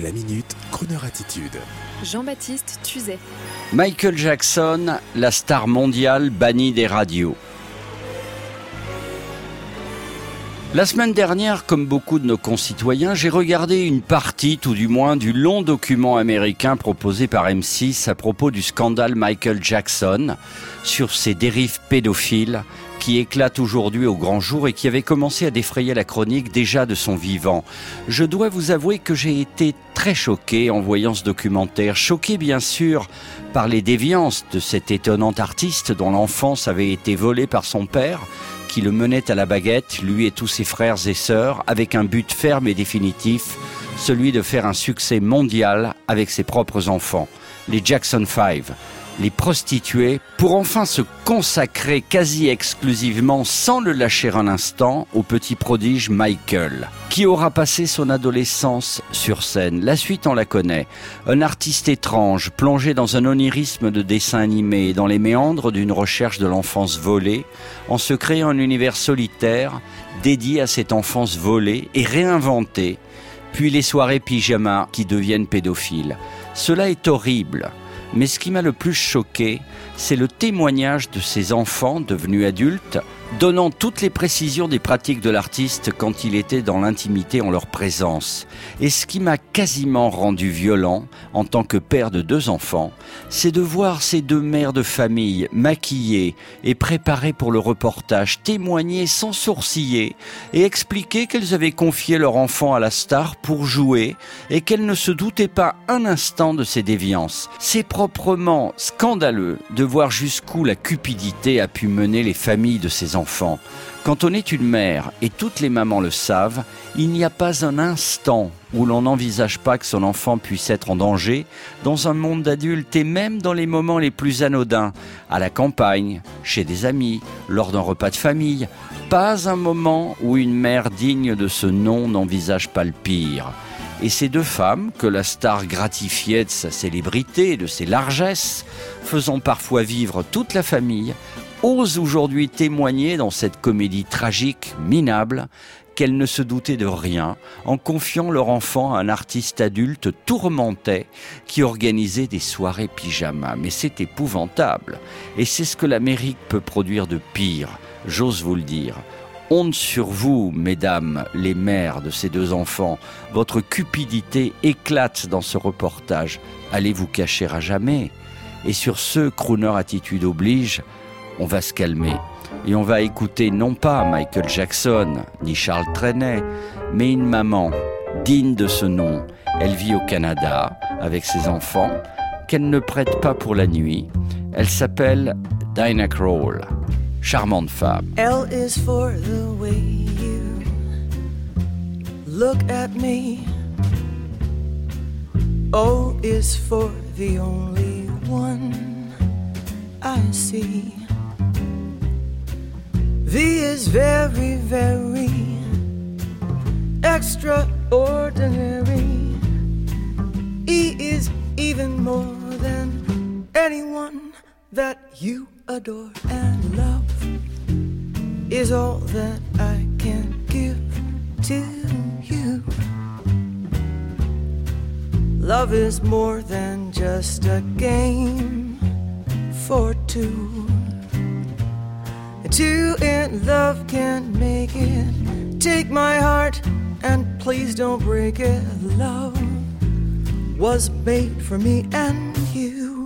La minute, Kroneur attitude. Jean-Baptiste Tuzet. Michael Jackson, la star mondiale bannie des radios. La semaine dernière, comme beaucoup de nos concitoyens, j'ai regardé une partie, tout du moins, du long document américain proposé par M6 à propos du scandale Michael Jackson sur ses dérives pédophiles qui éclatent aujourd'hui au grand jour et qui avait commencé à défrayer la chronique déjà de son vivant. Je dois vous avouer que j'ai été très choqué en voyant ce documentaire, choqué bien sûr par les déviances de cet étonnant artiste dont l'enfance avait été volée par son père, qui le menait à la baguette, lui et tous ses frères et sœurs, avec un but ferme et définitif, celui de faire un succès mondial avec ses propres enfants, les Jackson 5 les prostituées, pour enfin se consacrer quasi exclusivement, sans le lâcher un instant, au petit prodige Michael, qui aura passé son adolescence sur scène. La suite, on la connaît. Un artiste étrange, plongé dans un onirisme de dessin animé, dans les méandres d'une recherche de l'enfance volée, en se créant un univers solitaire, dédié à cette enfance volée et réinventée, puis les soirées pyjama qui deviennent pédophiles. Cela est horrible. Mais ce qui m'a le plus choqué, c'est le témoignage de ces enfants devenus adultes donnant toutes les précisions des pratiques de l'artiste quand il était dans l'intimité en leur présence. Et ce qui m'a quasiment rendu violent en tant que père de deux enfants, c'est de voir ces deux mères de famille maquillées et préparées pour le reportage, témoigner sans sourciller et expliquer qu'elles avaient confié leur enfant à la star pour jouer et qu'elles ne se doutaient pas un instant de ses déviances. C'est proprement scandaleux de voir jusqu'où la cupidité a pu mener les familles de ces enfants quand on est une mère, et toutes les mamans le savent, il n'y a pas un instant où l'on n'envisage pas que son enfant puisse être en danger dans un monde d'adultes et même dans les moments les plus anodins, à la campagne, chez des amis, lors d'un repas de famille. Pas un moment où une mère digne de ce nom n'envisage pas le pire. Et ces deux femmes, que la star gratifiait de sa célébrité, de ses largesses, faisant parfois vivre toute la famille, osent aujourd'hui témoigner dans cette comédie tragique, minable, qu'elles ne se doutaient de rien en confiant leur enfant à un artiste adulte tourmenté qui organisait des soirées pyjama. Mais c'est épouvantable. Et c'est ce que l'Amérique peut produire de pire, j'ose vous le dire. Honte sur vous, mesdames, les mères de ces deux enfants. Votre cupidité éclate dans ce reportage. Allez vous cacher à jamais. Et sur ce, crooner attitude oblige, on va se calmer et on va écouter non pas Michael Jackson ni Charles Trenet, mais une maman digne de ce nom. Elle vit au Canada avec ses enfants qu'elle ne prête pas pour la nuit. Elle s'appelle Dinah Kroll. Charmante femme. L is for the way you look at me. O is for the only one I see. V is very, very extraordinary. E is even more than anyone that you adore and love is all that I can give to you. Love is more than just a game for two. Two in love can't make it. Take my heart and please don't break it. Love was made for me and you.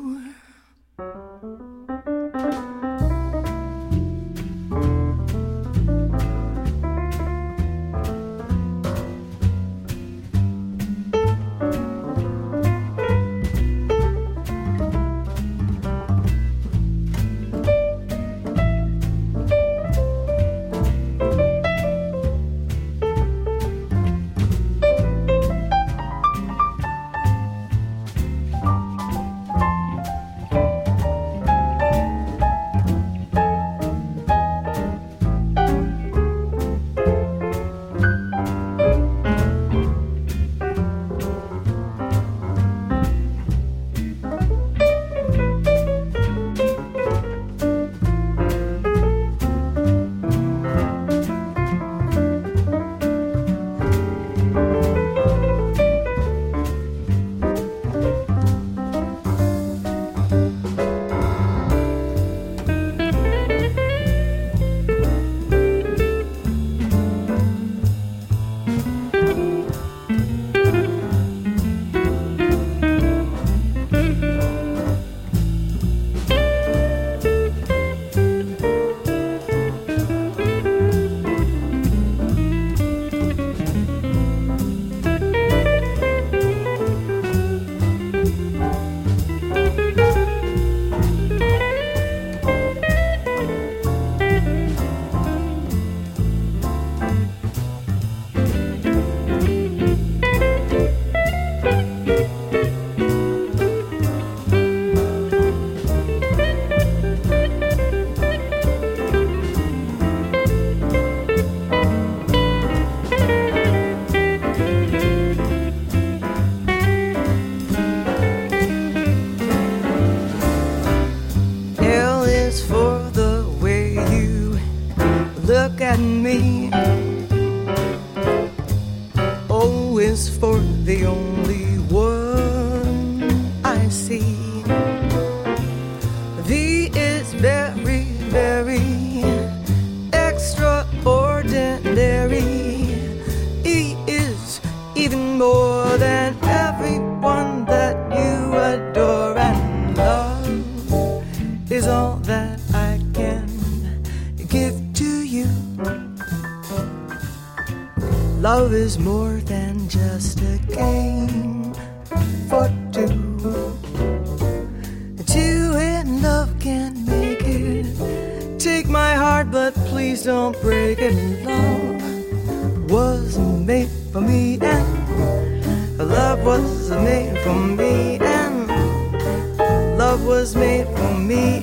At me. O is for the only Love is more than just a game for two. Two in love can make it. Take my heart, but please don't break it. Love was made for me, and love was made for me, and love was made for me,